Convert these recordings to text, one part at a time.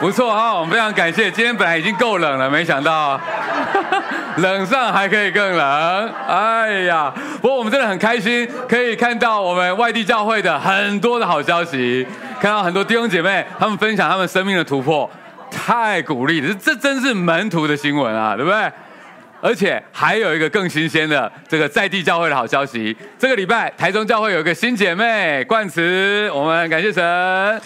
不错哈，我们非常感谢。今天本来已经够冷了，没想到 冷上还可以更冷。哎呀，不过我们真的很开心，可以看到我们外地教会的很多的好消息，看到很多弟兄姐妹他们分享他们生命的突破，太鼓励了。这真是门徒的新闻啊，对不对？而且还有一个更新鲜的这个在地教会的好消息，这个礼拜台中教会有一个新姐妹冠慈，我们感谢神。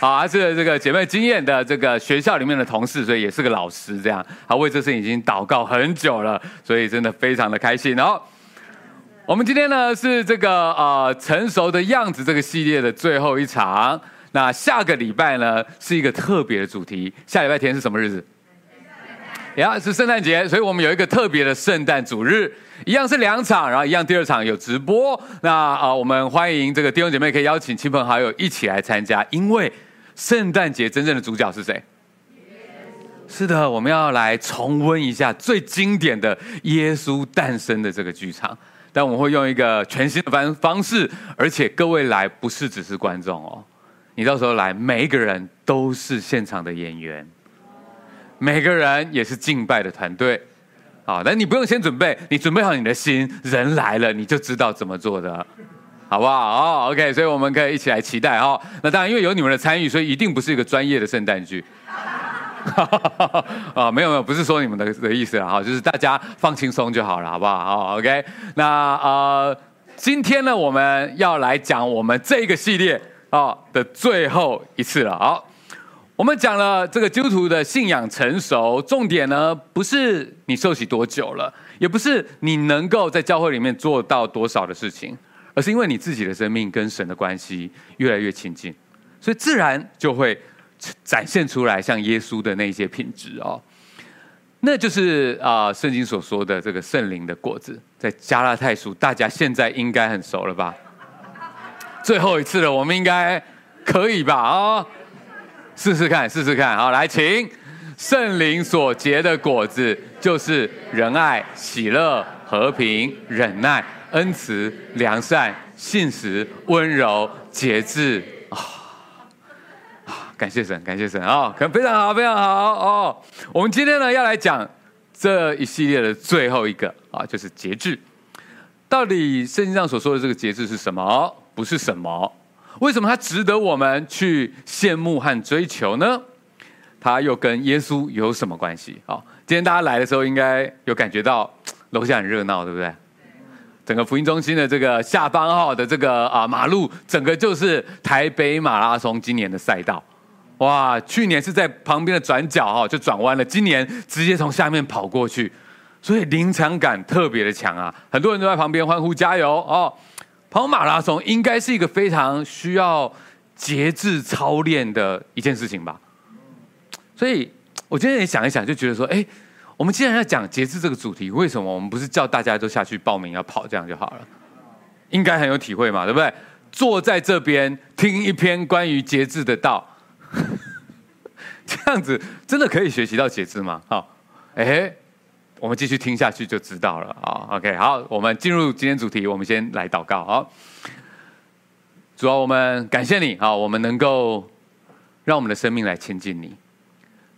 好，还是这个姐妹经验的这个学校里面的同事，所以也是个老师，这样，好，为这事已经祷告很久了，所以真的非常的开心。然后，我们今天呢是这个呃成熟的样子这个系列的最后一场，那下个礼拜呢是一个特别的主题，下礼拜天是什么日子？呀，是圣诞节，所以我们有一个特别的圣诞主日，一样是两场，然后一样第二场有直播。那啊，我们欢迎这个弟兄姐妹可以邀请亲朋好友一起来参加，因为。圣诞节真正的主角是谁？是的，我们要来重温一下最经典的耶稣诞生的这个剧场，但我们会用一个全新的方方式，而且各位来不是只是观众哦，你到时候来，每一个人都是现场的演员，每个人也是敬拜的团队，好，但你不用先准备，你准备好你的心，人来了你就知道怎么做的。好不好？哦，OK，所以我们可以一起来期待哈。那当然，因为有你们的参与，所以一定不是一个专业的圣诞剧。啊，没有没有，不是说你们的的意思了哈，就是大家放轻松就好了，好不好？好，OK。那呃，今天呢，我们要来讲我们这个系列啊的最后一次了。好，我们讲了这个基督徒的信仰成熟，重点呢不是你受洗多久了，也不是你能够在教会里面做到多少的事情。而是因为你自己的生命跟神的关系越来越亲近，所以自然就会展现出来像耶稣的那些品质哦。那就是啊，圣经所说的这个圣灵的果子，在加拉太书，大家现在应该很熟了吧？最后一次了，我们应该可以吧？啊，试试看，试试看。好，来，请圣灵所结的果子，就是仁爱、喜乐、和平、忍耐。恩慈、良善、信实、温柔、节制啊啊！感谢神，感谢神啊！可能非常好，非常好哦。我们今天呢要来讲这一系列的最后一个啊，就是节制。到底圣经上所说的这个节制是什么？不是什么？为什么它值得我们去羡慕和追求呢？它又跟耶稣有什么关系？好，今天大家来的时候应该有感觉到楼下很热闹，对不对？整个福音中心的这个下方号的这个啊马路，整个就是台北马拉松今年的赛道，哇！去年是在旁边的转角哈就转弯了，今年直接从下面跑过去，所以临场感特别的强啊！很多人都在旁边欢呼加油哦！跑马拉松应该是一个非常需要节制操练的一件事情吧？所以我今天也想一想，就觉得说，哎。我们既然要讲节制这个主题，为什么我们不是叫大家都下去报名要跑这样就好了？应该很有体会嘛，对不对？坐在这边听一篇关于节制的道，这样子真的可以学习到节制吗？好，哎，我们继续听下去就知道了啊。OK，好，我们进入今天主题，我们先来祷告。好，主啊，我们感谢你，好，我们能够让我们的生命来亲近你。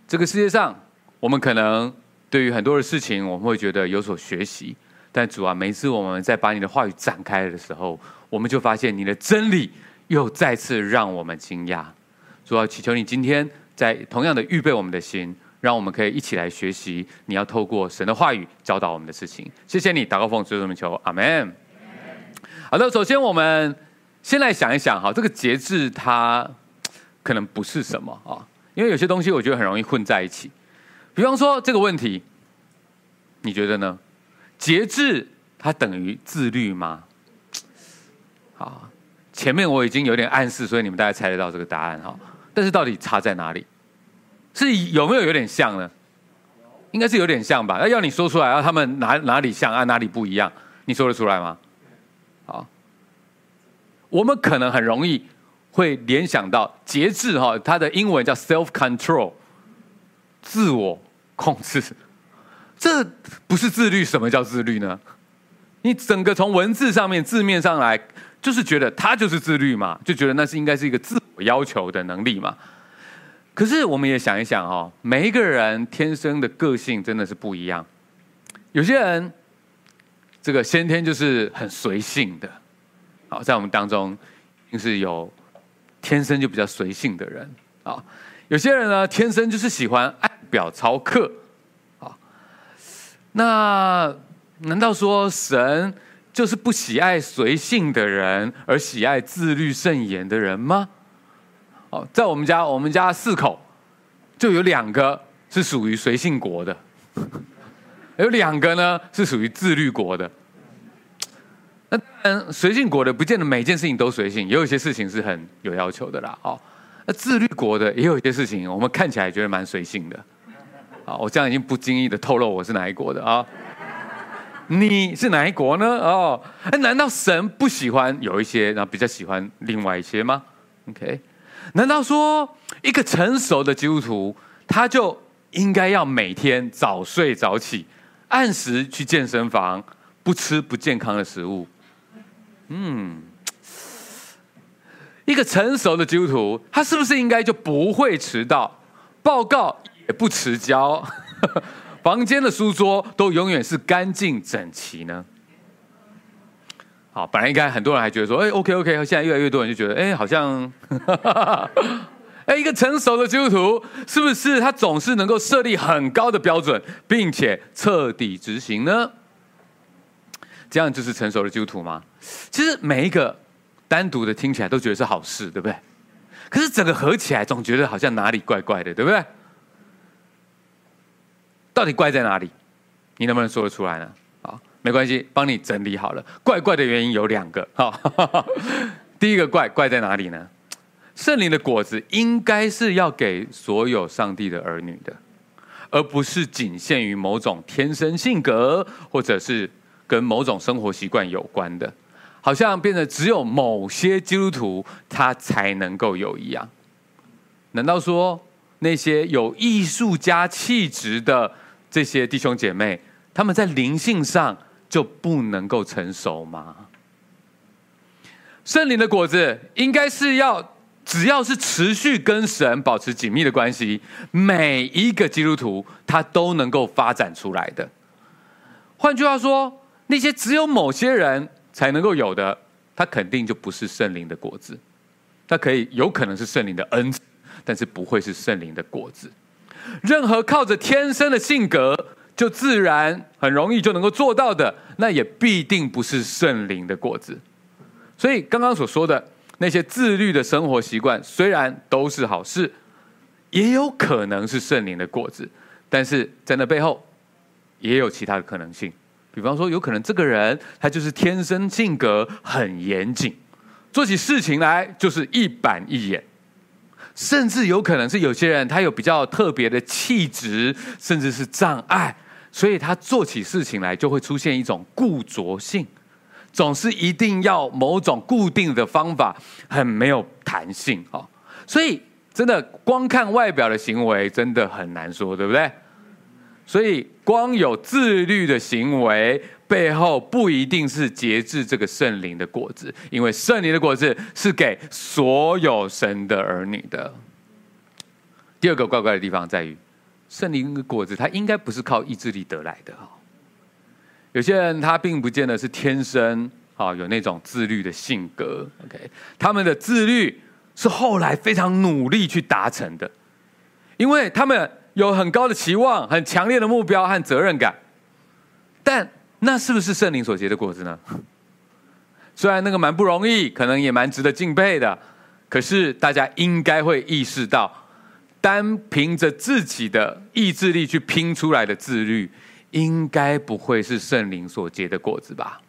这个世界上，我们可能。对于很多的事情，我们会觉得有所学习，但主啊，每次我们在把你的话语展开的时候，我们就发现你的真理又再次让我们惊讶。主啊，祈求你今天在同样的预备我们的心，让我们可以一起来学习你要透过神的话语教导我们的事情。谢谢你，祷告奉主这么求，阿门。好的，首先我们先来想一想哈，这个节制它可能不是什么啊，因为有些东西我觉得很容易混在一起。比方说这个问题，你觉得呢？节制它等于自律吗？好，前面我已经有点暗示，所以你们大概猜得到这个答案哈。但是到底差在哪里？是有没有有点像呢？应该是有点像吧。那要你说出来，要他们哪哪里像啊，哪里不一样？你说得出来吗？好，我们可能很容易会联想到节制哈，它的英文叫 self control。自我控制，这不是自律。什么叫自律呢？你整个从文字上面、字面上来，就是觉得他就是自律嘛，就觉得那是应该是一个自我要求的能力嘛。可是我们也想一想哦，每一个人天生的个性真的是不一样。有些人这个先天就是很随性的，好，在我们当中，就是有天生就比较随性的人啊。有些人呢，天生就是喜欢爱表操课啊。那难道说神就是不喜爱随性的人，而喜爱自律慎言的人吗？哦，在我们家，我们家四口就有两个是属于随性国的，有两个呢是属于自律国的。那当然，随性国的不见得每件事情都随性，也有一些事情是很有要求的啦。哦，自律国的也有一些事情，我们看起来觉得蛮随性的。啊，我这样已经不经意的透露我是哪一国的啊？你是哪一国呢？哦，难道神不喜欢有一些，然后比较喜欢另外一些吗？OK。难道说一个成熟的基督徒，他就应该要每天早睡早起，按时去健身房，不吃不健康的食物？嗯，一个成熟的基督徒，他是不是应该就不会迟到，报告也不迟交，房间的书桌都永远是干净整齐呢？好，本来应该很多人还觉得说，哎，OK OK，现在越来越多人就觉得，哎，好像，哎，一个成熟的基督徒，是不是他总是能够设立很高的标准，并且彻底执行呢？这样就是成熟的基督徒吗？其实每一个单独的听起来都觉得是好事，对不对？可是整个合起来，总觉得好像哪里怪怪的，对不对？到底怪在哪里？你能不能说得出来呢？没关系，帮你整理好了。怪怪的原因有两个，哈，第一个怪怪在哪里呢？圣灵的果子应该是要给所有上帝的儿女的，而不是仅限于某种天生性格，或者是跟某种生活习惯有关的，好像变得只有某些基督徒他才能够有一样。难道说那些有艺术家气质的这些弟兄姐妹，他们在灵性上，就不能够成熟吗？圣灵的果子应该是要，只要是持续跟神保持紧密的关系，每一个基督徒他都能够发展出来的。换句话说，那些只有某些人才能够有的，他肯定就不是圣灵的果子。他可以有可能是圣灵的恩赐，但是不会是圣灵的果子。任何靠着天生的性格，就自然很容易就能够做到的，那也必定不是圣灵的果子。所以刚刚所说的那些自律的生活习惯，虽然都是好事，也有可能是圣灵的果子。但是在那背后，也有其他的可能性。比方说，有可能这个人他就是天生性格很严谨，做起事情来就是一板一眼。甚至有可能是有些人他有比较特别的气质，甚至是障碍。所以他做起事情来就会出现一种固着性，总是一定要某种固定的方法，很没有弹性哦。所以真的光看外表的行为真的很难说，对不对？所以光有自律的行为背后不一定是节制这个圣灵的果子，因为圣灵的果子是给所有神的儿女的。第二个怪怪的地方在于。圣灵的果子，它应该不是靠意志力得来的哈。有些人他并不见得是天生啊有那种自律的性格，OK，他们的自律是后来非常努力去达成的，因为他们有很高的期望、很强烈的目标和责任感。但那是不是圣灵所结的果子呢？虽然那个蛮不容易，可能也蛮值得敬佩的，可是大家应该会意识到。单凭着自己的意志力去拼出来的自律，应该不会是圣灵所结的果子吧？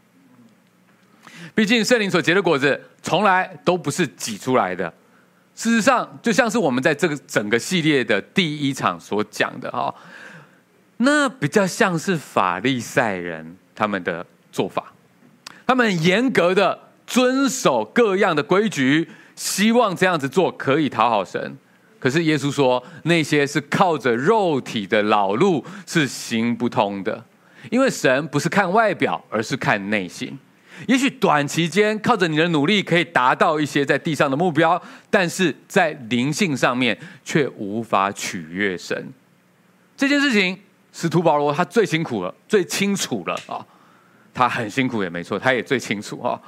毕竟圣灵所结的果子从来都不是挤出来的。事实上，就像是我们在这个整个系列的第一场所讲的哈，那比较像是法利赛人他们的做法，他们严格的遵守各样的规矩，希望这样子做可以讨好神。可是耶稣说，那些是靠着肉体的老路是行不通的，因为神不是看外表，而是看内心。也许短期间靠着你的努力可以达到一些在地上的目标，但是在灵性上面却无法取悦神。这件事情，使徒保罗他最辛苦了，最清楚了啊！他很辛苦也没错，他也最清楚啊。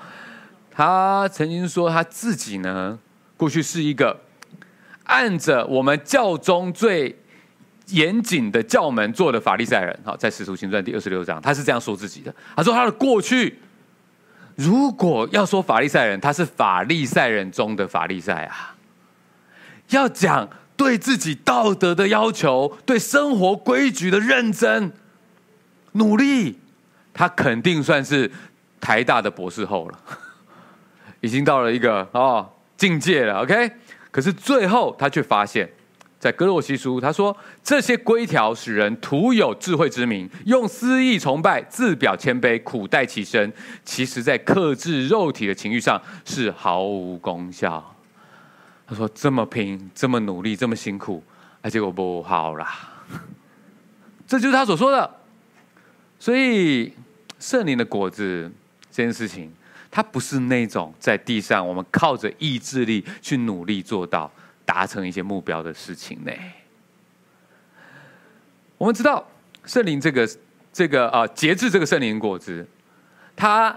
他曾经说他自己呢，过去是一个按着我们教中最严谨的教门做的法利赛人。好，在使徒行传第二十六章，他是这样说自己的。他说他的过去，如果要说法利赛人，他是法利赛人中的法利赛啊。要讲对自己道德的要求，对生活规矩的认真努力，他肯定算是台大的博士后了。已经到了一个哦境界了，OK。可是最后他却发现，在哥罗西书他说，这些规条使人徒有智慧之名，用私意崇拜，自表谦卑，苦待其身，其实在克制肉体的情欲上是毫无功效。他说这么拼，这么努力，这么辛苦，哎，结果不好啦。这就是他所说的。所以圣灵的果子这件事情。它不是那种在地上我们靠着意志力去努力做到达成一些目标的事情呢。我们知道圣灵这个这个啊节制这个圣灵果子，它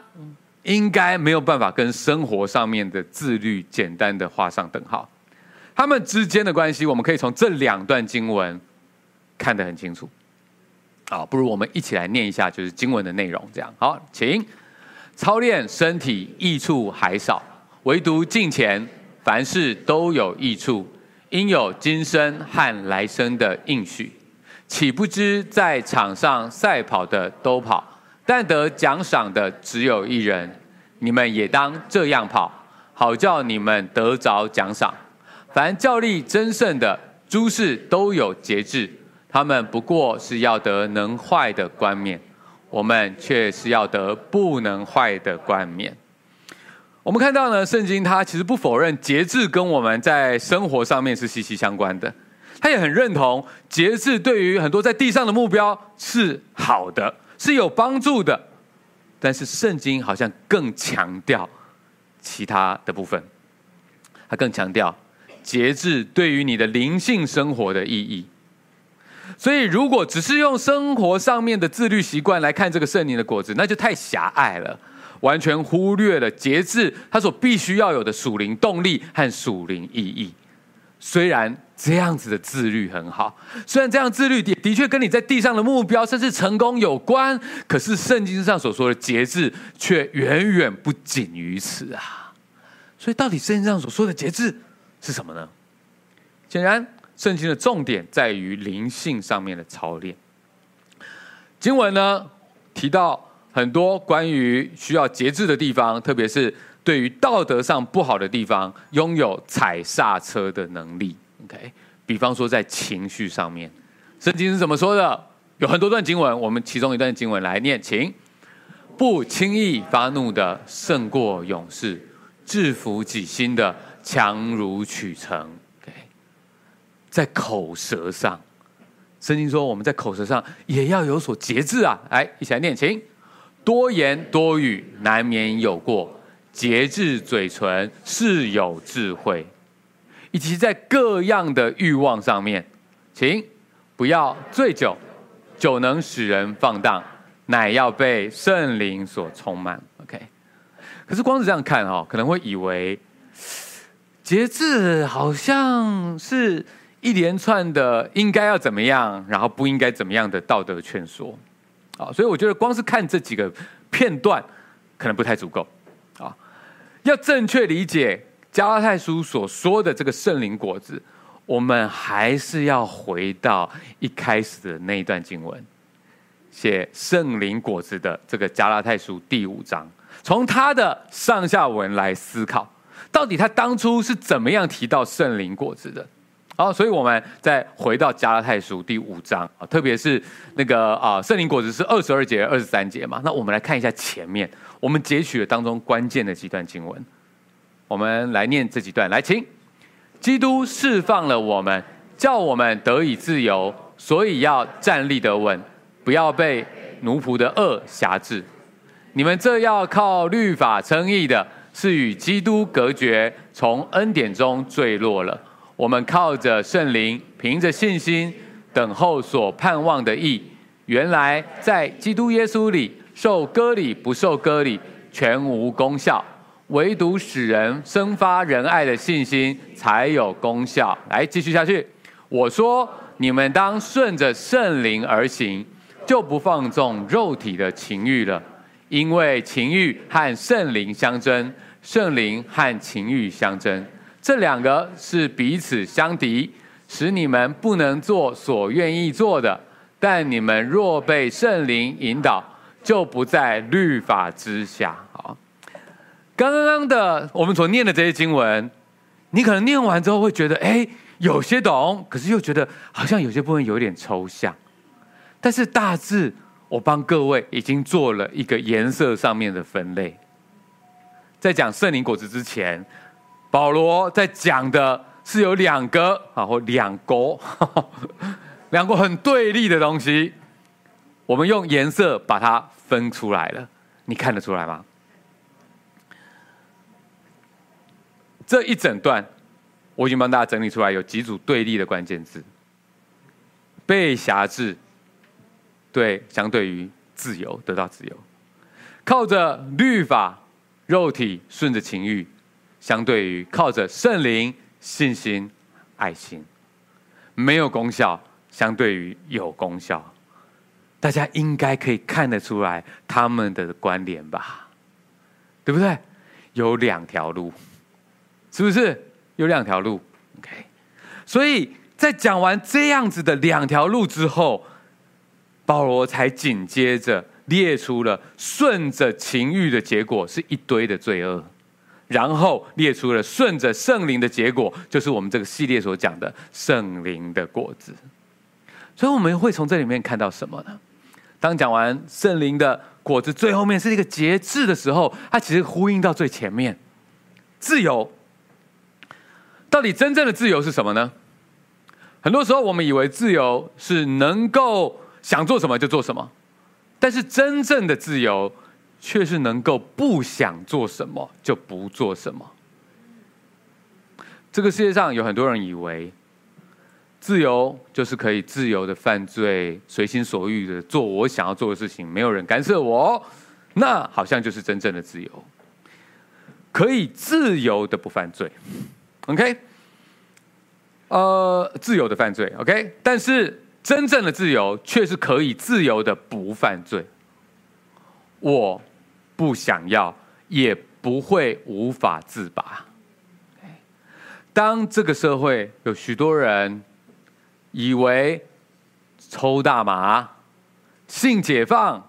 应该没有办法跟生活上面的自律简单的画上等号。他们之间的关系，我们可以从这两段经文看得很清楚。啊，不如我们一起来念一下，就是经文的内容。这样好，请。操练身体益处还少，唯独敬虔，凡事都有益处，因有今生和来生的应许。岂不知在场上赛跑的都跑，但得奖赏的只有一人。你们也当这样跑，好叫你们得着奖赏。凡教力争胜的，诸事都有节制，他们不过是要得能坏的冠冕。我们却是要得不能坏的冠冕。我们看到呢，圣经它其实不否认节制跟我们在生活上面是息息相关的，他也很认同节制对于很多在地上的目标是好的，是有帮助的。但是圣经好像更强调其他的部分，它更强调节制对于你的灵性生活的意义。所以，如果只是用生活上面的自律习惯来看这个圣灵的果子，那就太狭隘了，完全忽略了节制它所必须要有的属灵动力和属灵意义。虽然这样子的自律很好，虽然这样自律的的确跟你在地上的目标甚至成功有关，可是圣经上所说的节制却远远不仅于此啊！所以，到底圣经上所说的节制是什么呢？显然。圣经的重点在于灵性上面的操练。经文呢，提到很多关于需要节制的地方，特别是对于道德上不好的地方，拥有踩刹车的能力。OK，比方说在情绪上面，圣经是怎么说的？有很多段经文，我们其中一段经文来念，请：不轻易发怒的胜过勇士，制服己心的强如取成。在口舌上，圣经说我们在口舌上也要有所节制啊！来，一起来念，请：多言多语难免有过，节制嘴唇是有智慧。以及在各样的欲望上面，请不要醉酒，酒能使人放荡，乃要被圣灵所充满。OK，可是光是这样看哦，可能会以为节制好像是。一连串的应该要怎么样，然后不应该怎么样的道德劝说，啊，所以我觉得光是看这几个片段，可能不太足够，啊，要正确理解加拉太书所说的这个圣灵果子，我们还是要回到一开始的那一段经文，写圣灵果子的这个加拉太书第五章，从他的上下文来思考，到底他当初是怎么样提到圣灵果子的。好，所以我们再回到加拉太书第五章啊，特别是那个啊，圣灵果子是二十二节、二十三节嘛。那我们来看一下前面，我们截取了当中关键的几段经文，我们来念这几段。来，请，基督释放了我们，叫我们得以自由，所以要站立得稳，不要被奴仆的恶挟制。你们这要靠律法称义的，是与基督隔绝，从恩典中坠落了。我们靠着圣灵，凭着信心，等候所盼望的意。原来在基督耶稣里，受割礼不受割礼，全无功效，唯独使人生发仁爱的信心才有功效。来，继续下去。我说，你们当顺着圣灵而行，就不放纵肉体的情欲了，因为情欲和圣灵相争。圣灵和情欲相争，这两个是彼此相敌，使你们不能做所愿意做的。但你们若被圣灵引导，就不在律法之下。好，刚刚的我们所念的这些经文，你可能念完之后会觉得，哎，有些懂，可是又觉得好像有些部分有点抽象。但是大致，我帮各位已经做了一个颜色上面的分类。在讲圣灵果子之前，保罗在讲的是有两个啊，或两个，两国很对立的东西。我们用颜色把它分出来了，你看得出来吗？这一整段我已经帮大家整理出来，有几组对立的关键字：被辖制，对，相对于自由，得到自由，靠着律法。肉体顺着情欲，相对于靠着圣灵、信心、爱心，没有功效；相对于有功效，大家应该可以看得出来他们的关联吧？对不对？有两条路，是不是？有两条路，OK。所以在讲完这样子的两条路之后，保罗才紧接着。列出了顺着情欲的结果是一堆的罪恶，然后列出了顺着圣灵的结果，就是我们这个系列所讲的圣灵的果子。所以我们会从这里面看到什么呢？当讲完圣灵的果子最后面是一个节制的时候，它其实呼应到最前面，自由。到底真正的自由是什么呢？很多时候我们以为自由是能够想做什么就做什么。但是真正的自由，却是能够不想做什么就不做什么。这个世界上有很多人以为，自由就是可以自由的犯罪，随心所欲的做我想要做的事情，没有人干涉我，那好像就是真正的自由，可以自由的不犯罪。OK，呃，自由的犯罪。OK，但是。真正的自由却是可以自由的不犯罪。我不想要，也不会无法自拔。当这个社会有许多人以为抽大麻、性解放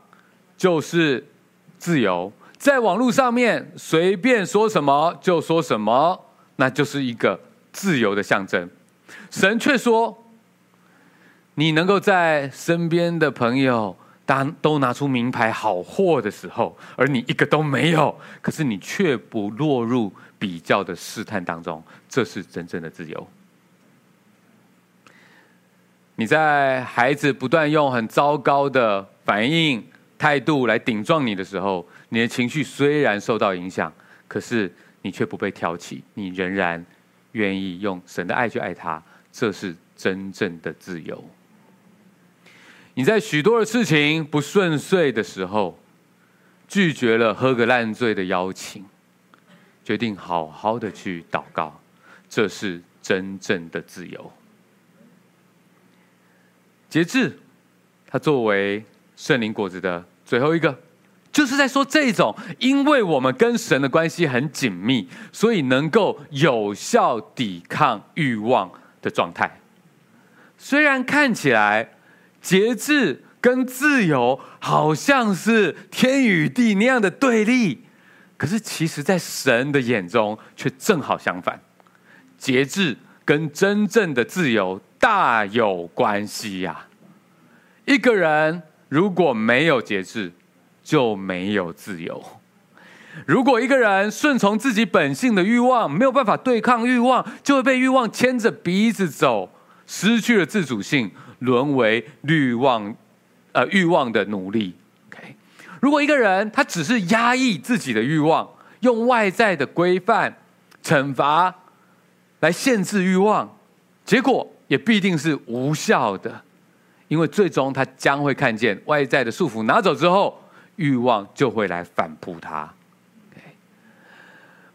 就是自由，在网络上面随便说什么就说什么，那就是一个自由的象征。神却说。你能够在身边的朋友当都拿出名牌好货的时候，而你一个都没有，可是你却不落入比较的试探当中，这是真正的自由。你在孩子不断用很糟糕的反应态度来顶撞你的时候，你的情绪虽然受到影响，可是你却不被挑起，你仍然愿意用神的爱去爱他，这是真正的自由。你在许多的事情不顺遂的时候，拒绝了喝个烂醉的邀请，决定好好的去祷告，这是真正的自由。节制，它作为圣灵果子的最后一个，就是在说这种，因为我们跟神的关系很紧密，所以能够有效抵抗欲望的状态。虽然看起来。节制跟自由好像是天与地那样的对立，可是其实，在神的眼中却正好相反。节制跟真正的自由大有关系呀。一个人如果没有节制，就没有自由。如果一个人顺从自己本性的欲望，没有办法对抗欲望，就会被欲望牵着鼻子走，失去了自主性。沦为欲望，呃，欲望的奴隶。OK，如果一个人他只是压抑自己的欲望，用外在的规范、惩罚来限制欲望，结果也必定是无效的，因为最终他将会看见外在的束缚拿走之后，欲望就会来反扑他。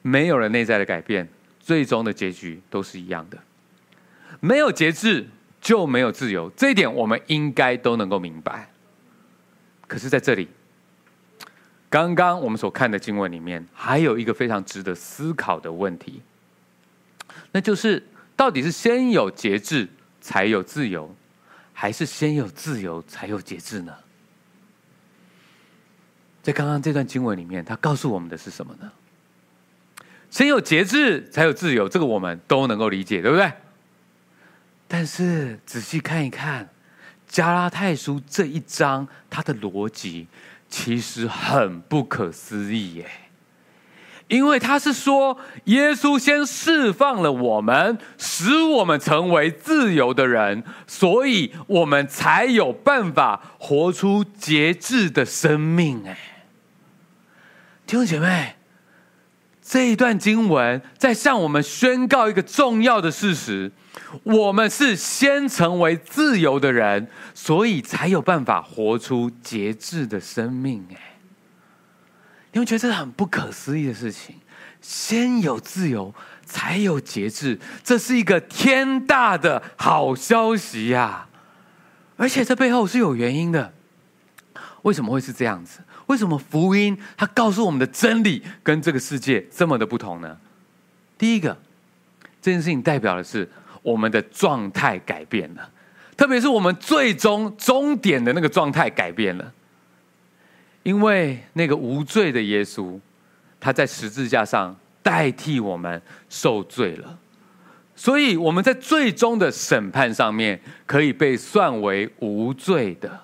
没有了内在的改变，最终的结局都是一样的。没有节制就没有自由，这一点我们应该都能够明白。可是，在这里。刚刚我们所看的经文里面，还有一个非常值得思考的问题，那就是到底是先有节制才有自由，还是先有自由才有节制呢？在刚刚这段经文里面，他告诉我们的是什么呢？先有节制才有自由，这个我们都能够理解，对不对？但是仔细看一看，加拉太书这一章，它的逻辑。其实很不可思议耶，因为他是说，耶稣先释放了我们，使我们成为自由的人，所以我们才有办法活出节制的生命。哎，弟兄姐妹，这一段经文在向我们宣告一个重要的事实。我们是先成为自由的人，所以才有办法活出节制的生命。哎，你们觉得这是很不可思议的事情？先有自由，才有节制，这是一个天大的好消息呀！而且这背后是有原因的。为什么会是这样子？为什么福音它告诉我们的真理跟这个世界这么的不同呢？第一个，这件事情代表的是。我们的状态改变了，特别是我们最终终点的那个状态改变了，因为那个无罪的耶稣，他在十字架上代替我们受罪了，所以我们在最终的审判上面可以被算为无罪的，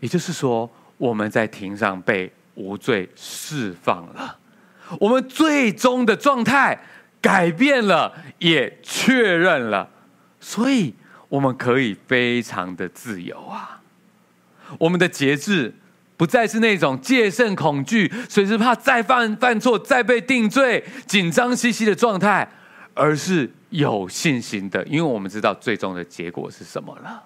也就是说，我们在庭上被无罪释放了，我们最终的状态。改变了，也确认了，所以我们可以非常的自由啊！我们的节制不再是那种戒慎恐惧、随时怕再犯犯错、再被定罪、紧张兮兮的状态，而是有信心的，因为我们知道最终的结果是什么了。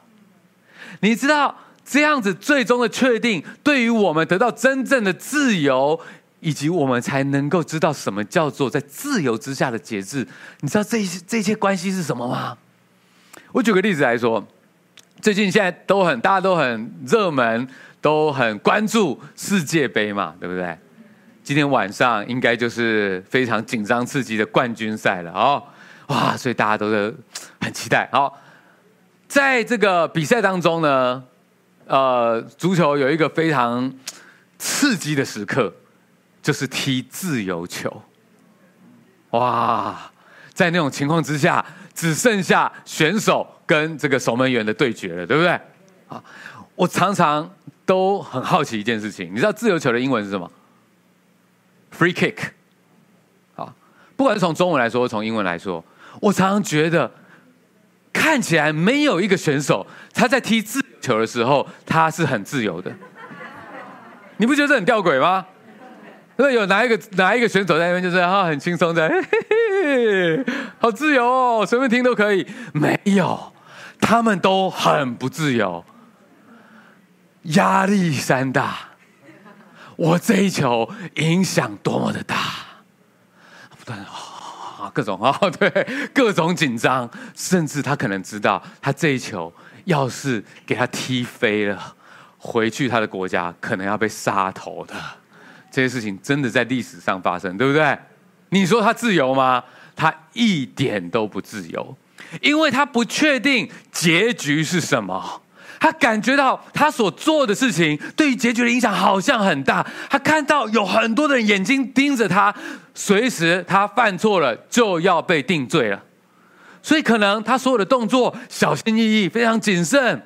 你知道这样子最终的确定，对于我们得到真正的自由。以及我们才能够知道什么叫做在自由之下的节制。你知道这些这些关系是什么吗？我举个例子来说，最近现在都很大家都很热门，都很关注世界杯嘛，对不对？今天晚上应该就是非常紧张刺激的冠军赛了哦，哇！所以大家都是很期待。好，在这个比赛当中呢，呃，足球有一个非常刺激的时刻。就是踢自由球，哇！在那种情况之下，只剩下选手跟这个守门员的对决了，对不对？啊，我常常都很好奇一件事情，你知道自由球的英文是什么？Free kick。啊，不管是从中文来说，从英文来说，我常常觉得看起来没有一个选手他在踢自由球的时候他是很自由的，你不觉得这很吊诡吗？那有哪一个哪一个选手在那边就是啊很轻松的，好自由哦，随便听都可以。没有，他们都很不自由，压力山大。我这一球影响多么的大，不断啊各种 啊对各种紧张，甚至他可能知道他这一球要是给他踢飞了，回去他的国家可能要被杀头的。这些事情真的在历史上发生，对不对？你说他自由吗？他一点都不自由，因为他不确定结局是什么。他感觉到他所做的事情对于结局的影响好像很大。他看到有很多的人眼睛盯着他，随时他犯错了就要被定罪了。所以可能他所有的动作小心翼翼，非常谨慎，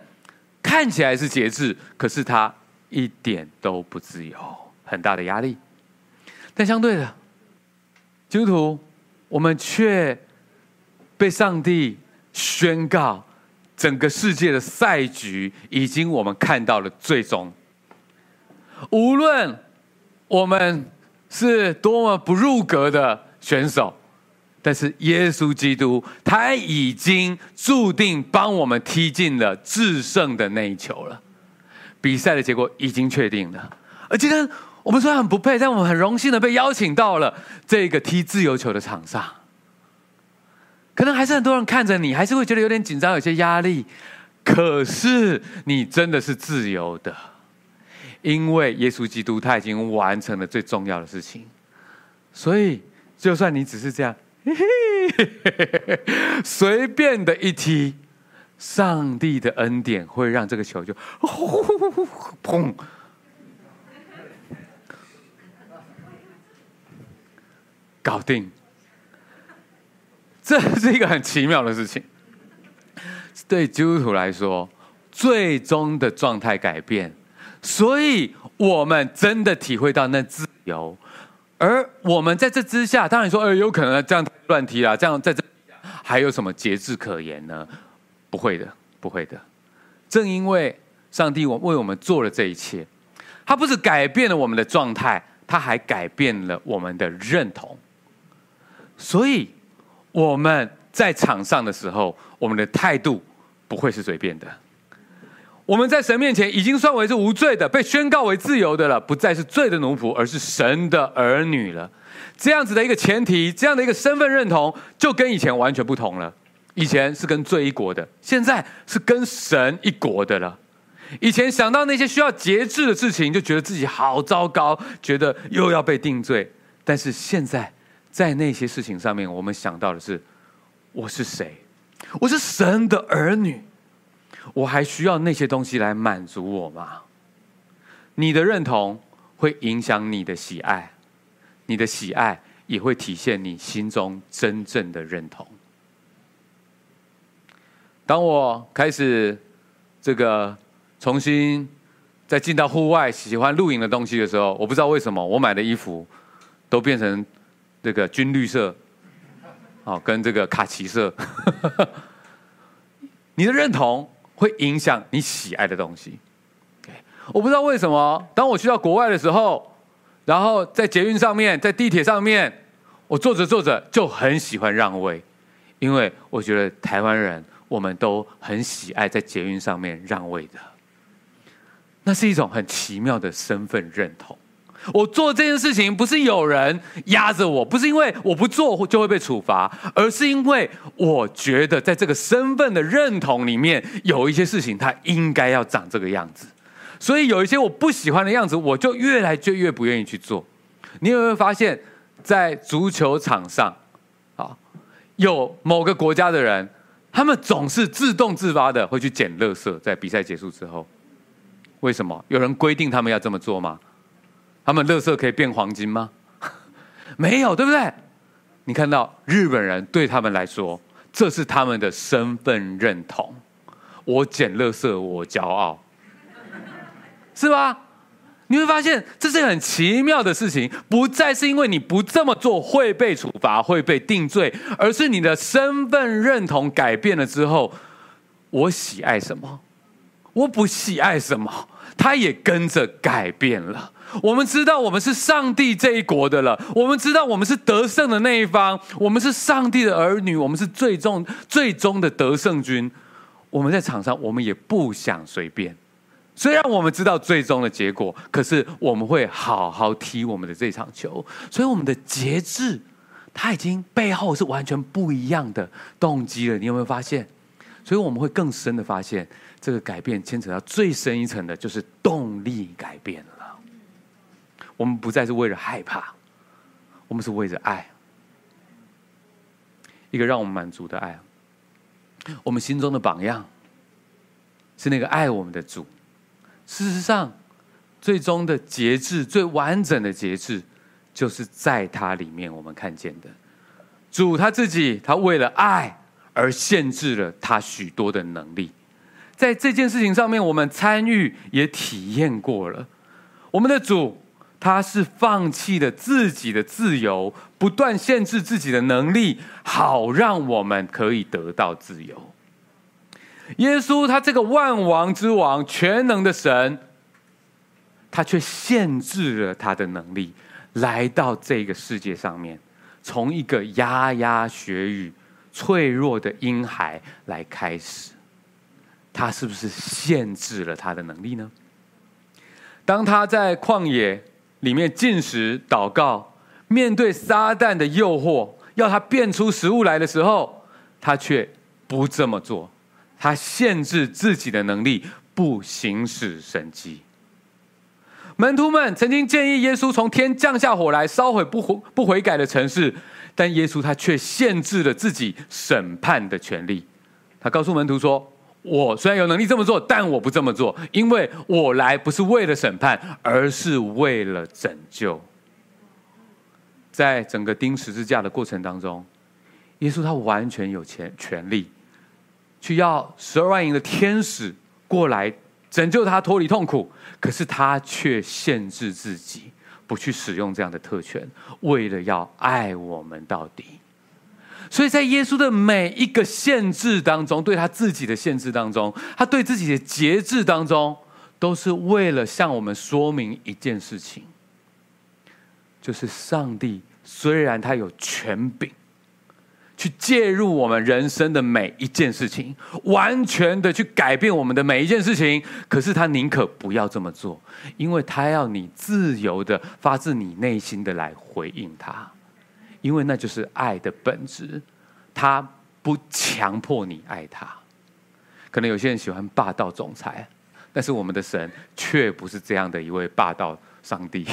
看起来是节制，可是他一点都不自由。很大的压力，但相对的，基督徒，我们却被上帝宣告，整个世界的赛局已经我们看到了最终。无论我们是多么不入格的选手，但是耶稣基督他已经注定帮我们踢进了制胜的那一球了。比赛的结果已经确定了，而今天我们虽然很不配，但我们很荣幸的被邀请到了这个踢自由球的场上。可能还是很多人看着你，还是会觉得有点紧张，有些压力。可是你真的是自由的，因为耶稣基督他已经完成了最重要的事情。所以，就算你只是这样，嘿嘿，随便的一踢。上帝的恩典会让这个球就 砰，搞定。这是一个很奇妙的事情。对基督徒来说，最终的状态改变，所以我们真的体会到那自由。而我们在这之下，当然说，呃，有可能这样乱踢啊，这样在这还有什么节制可言呢？不会的，不会的。正因为上帝我为我们做了这一切，他不是改变了我们的状态，他还改变了我们的认同。所以我们在场上的时候，我们的态度不会是随便的。我们在神面前已经算为是无罪的，被宣告为自由的了，不再是罪的奴仆，而是神的儿女了。这样子的一个前提，这样的一个身份认同，就跟以前完全不同了。以前是跟罪一国的，现在是跟神一国的了。以前想到那些需要节制的事情，就觉得自己好糟糕，觉得又要被定罪。但是现在，在那些事情上面，我们想到的是：我是谁？我是神的儿女，我还需要那些东西来满足我吗？你的认同会影响你的喜爱，你的喜爱也会体现你心中真正的认同。当我开始这个重新再进到户外，喜欢露营的东西的时候，我不知道为什么我买的衣服都变成这个军绿色，哦，跟这个卡其色。你的认同会影响你喜爱的东西。我不知道为什么，当我去到国外的时候，然后在捷运上面，在地铁上面，我坐着坐着就很喜欢让位，因为我觉得台湾人。我们都很喜爱在捷运上面让位的，那是一种很奇妙的身份认同。我做这件事情不是有人压着我，不是因为我不做就会被处罚，而是因为我觉得在这个身份的认同里面，有一些事情它应该要长这个样子。所以有一些我不喜欢的样子，我就越来就越不愿意去做。你有没有发现，在足球场上，啊，有某个国家的人？他们总是自动自发的会去捡垃圾，在比赛结束之后，为什么？有人规定他们要这么做吗？他们垃圾可以变黄金吗？没有，对不对？你看到日本人对他们来说，这是他们的身份认同。我捡垃圾，我骄傲，是吧？你会发现这是很奇妙的事情，不再是因为你不这么做会被处罚、会被定罪，而是你的身份认同改变了之后，我喜爱什么，我不喜爱什么，它也跟着改变了。我们知道我们是上帝这一国的了，我们知道我们是得胜的那一方，我们是上帝的儿女，我们是最终最终的得胜军。我们在场上，我们也不想随便。虽然我们知道最终的结果，可是我们会好好踢我们的这场球。所以我们的节制，它已经背后是完全不一样的动机了。你有没有发现？所以我们会更深的发现，这个改变牵扯到最深一层的，就是动力改变了。我们不再是为了害怕，我们是为着爱，一个让我们满足的爱。我们心中的榜样是那个爱我们的主。事实上，最终的节制、最完整的节制，就是在他里面我们看见的主他自己，他为了爱而限制了他许多的能力。在这件事情上面，我们参与也体验过了。我们的主，他是放弃了自己的自由，不断限制自己的能力，好让我们可以得到自由。耶稣，他这个万王之王、全能的神，他却限制了他的能力，来到这个世界上面，从一个牙牙学语、脆弱的婴孩来开始。他是不是限制了他的能力呢？当他在旷野里面进食祷告，面对撒旦的诱惑，要他变出食物来的时候，他却不这么做。他限制自己的能力，不行使神迹。门徒们曾经建议耶稣从天降下火来烧毁不悔不悔改的城市，但耶稣他却限制了自己审判的权利。他告诉门徒说：“我虽然有能力这么做，但我不这么做，因为我来不是为了审判，而是为了拯救。”在整个钉十字架的过程当中，耶稣他完全有权权利，去要十二万营的天使过来。拯救他脱离痛苦，可是他却限制自己，不去使用这样的特权，为了要爱我们到底。所以在耶稣的每一个限制当中，对他自己的限制当中，他对自己的节制当中，都是为了向我们说明一件事情，就是上帝虽然他有权柄。去介入我们人生的每一件事情，完全的去改变我们的每一件事情。可是他宁可不要这么做，因为他要你自由的发自你内心的来回应他，因为那就是爱的本质。他不强迫你爱他。可能有些人喜欢霸道总裁，但是我们的神却不是这样的一位霸道上帝，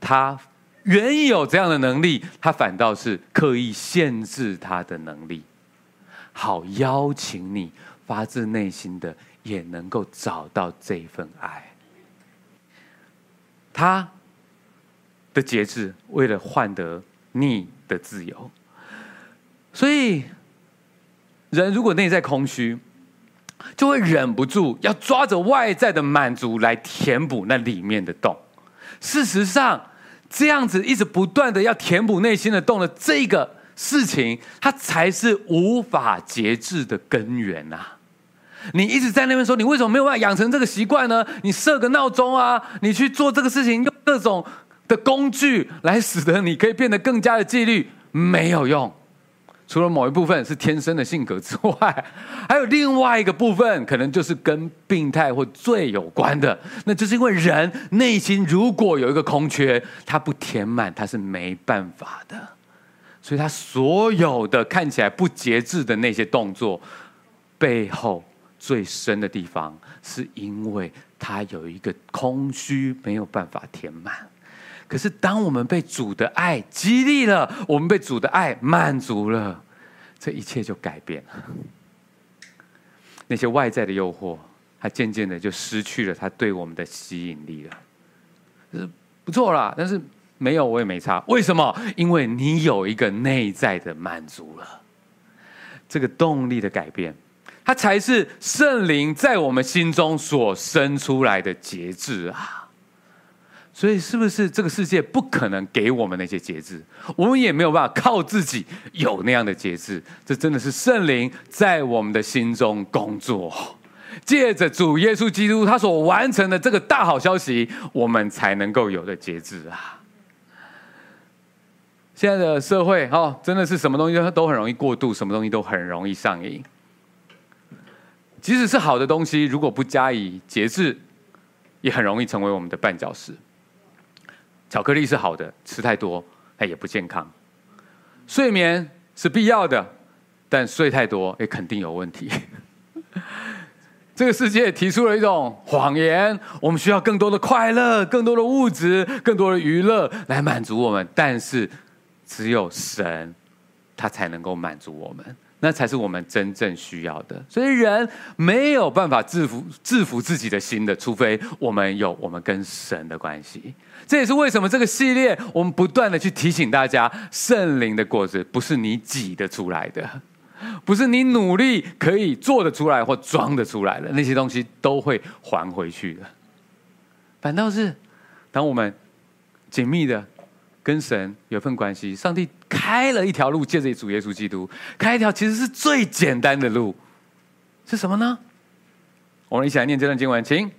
他。原有这样的能力，他反倒是刻意限制他的能力，好邀请你发自内心的也能够找到这份爱。他的节制，为了换得你的自由。所以，人如果内在空虚，就会忍不住要抓着外在的满足来填补那里面的洞。事实上，这样子一直不断的要填补内心的洞的这个事情，它才是无法节制的根源、啊！你一直在那边说，你为什么没有办法养成这个习惯呢？你设个闹钟啊，你去做这个事情，用各种的工具来使得你可以变得更加的纪律，没有用。除了某一部分是天生的性格之外，还有另外一个部分，可能就是跟病态或罪有关的。那就是因为人内心如果有一个空缺，它不填满，它是没办法的。所以他所有的看起来不节制的那些动作，背后最深的地方，是因为他有一个空虚，没有办法填满。可是，当我们被主的爱激励了，我们被主的爱满足了，这一切就改变了。那些外在的诱惑，它渐渐的就失去了它对我们的吸引力了。是不错啦，但是没有我也没差。为什么？因为你有一个内在的满足了。这个动力的改变，它才是圣灵在我们心中所生出来的节制啊。所以，是不是这个世界不可能给我们那些节制？我们也没有办法靠自己有那样的节制。这真的是圣灵在我们的心中工作，借着主耶稣基督他所完成的这个大好消息，我们才能够有的节制啊！现在的社会哦，真的是什么东西都很容易过度，什么东西都很容易上瘾。即使是好的东西，如果不加以节制，也很容易成为我们的绊脚石。巧克力是好的，吃太多它也不健康。睡眠是必要的，但睡太多也肯定有问题。这个世界提出了一种谎言：我们需要更多的快乐、更多的物质、更多的娱乐来满足我们，但是只有神，他才能够满足我们。那才是我们真正需要的。所以人没有办法制服制服自己的心的，除非我们有我们跟神的关系。这也是为什么这个系列我们不断的去提醒大家，圣灵的果子不是你挤得出来的，不是你努力可以做得出来或装得出来的，那些东西都会还回去的。反倒是当我们紧密的。跟神有份关系，上帝开了一条路，借着主耶稣基督开一条其实是最简单的路，是什么呢？我们一起来念这段经文，请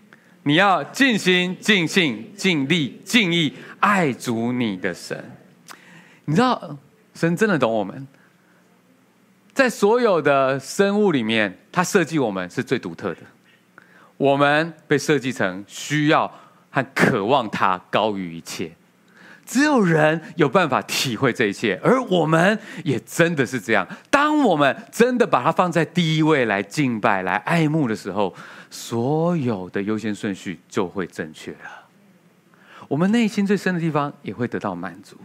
你要尽心、尽性、尽力、尽意爱主你的神。你知道，神真的懂我们。在所有的生物里面，他设计我们是最独特的。我们被设计成需要和渴望他高于一切。只有人有办法体会这一切，而我们也真的是这样。当我们真的把它放在第一位来敬拜、来爱慕的时候，所有的优先顺序就会正确了。我们内心最深的地方也会得到满足。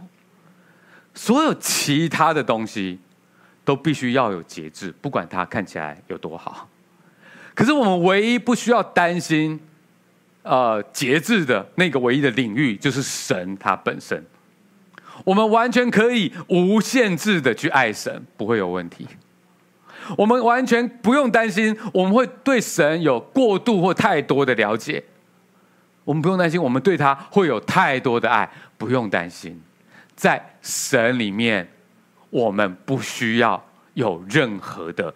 所有其他的东西都必须要有节制，不管它看起来有多好。可是我们唯一不需要担心。呃，节制的那个唯一的领域就是神他本身，我们完全可以无限制的去爱神，不会有问题。我们完全不用担心我们会对神有过度或太多的了解，我们不用担心我们对他会有太多的爱，不用担心，在神里面，我们不需要有任何的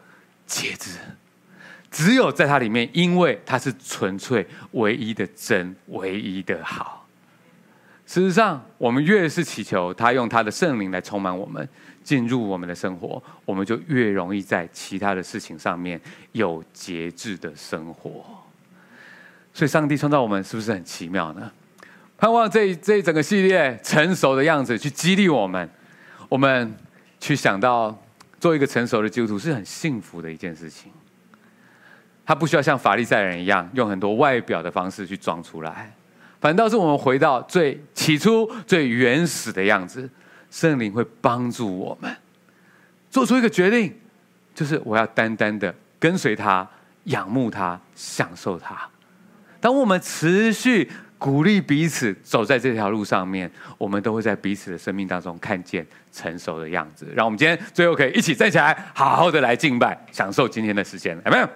节制。只有在它里面，因为它是纯粹唯一的真，唯一的好。事实上，我们越是祈求他用他的圣灵来充满我们，进入我们的生活，我们就越容易在其他的事情上面有节制的生活。所以，上帝创造我们是不是很奇妙呢？盼望这这一整个系列成熟的样子，去激励我们，我们去想到做一个成熟的基督徒是很幸福的一件事情。他不需要像法利赛人一样用很多外表的方式去装出来，反倒是我们回到最起初、最原始的样子，圣灵会帮助我们做出一个决定，就是我要单单的跟随他、仰慕他、享受他。当我们持续鼓励彼此走在这条路上面，我们都会在彼此的生命当中看见成熟的样子。让我们今天最后可以一起站起来，好好的来敬拜，享受今天的时间，有没有？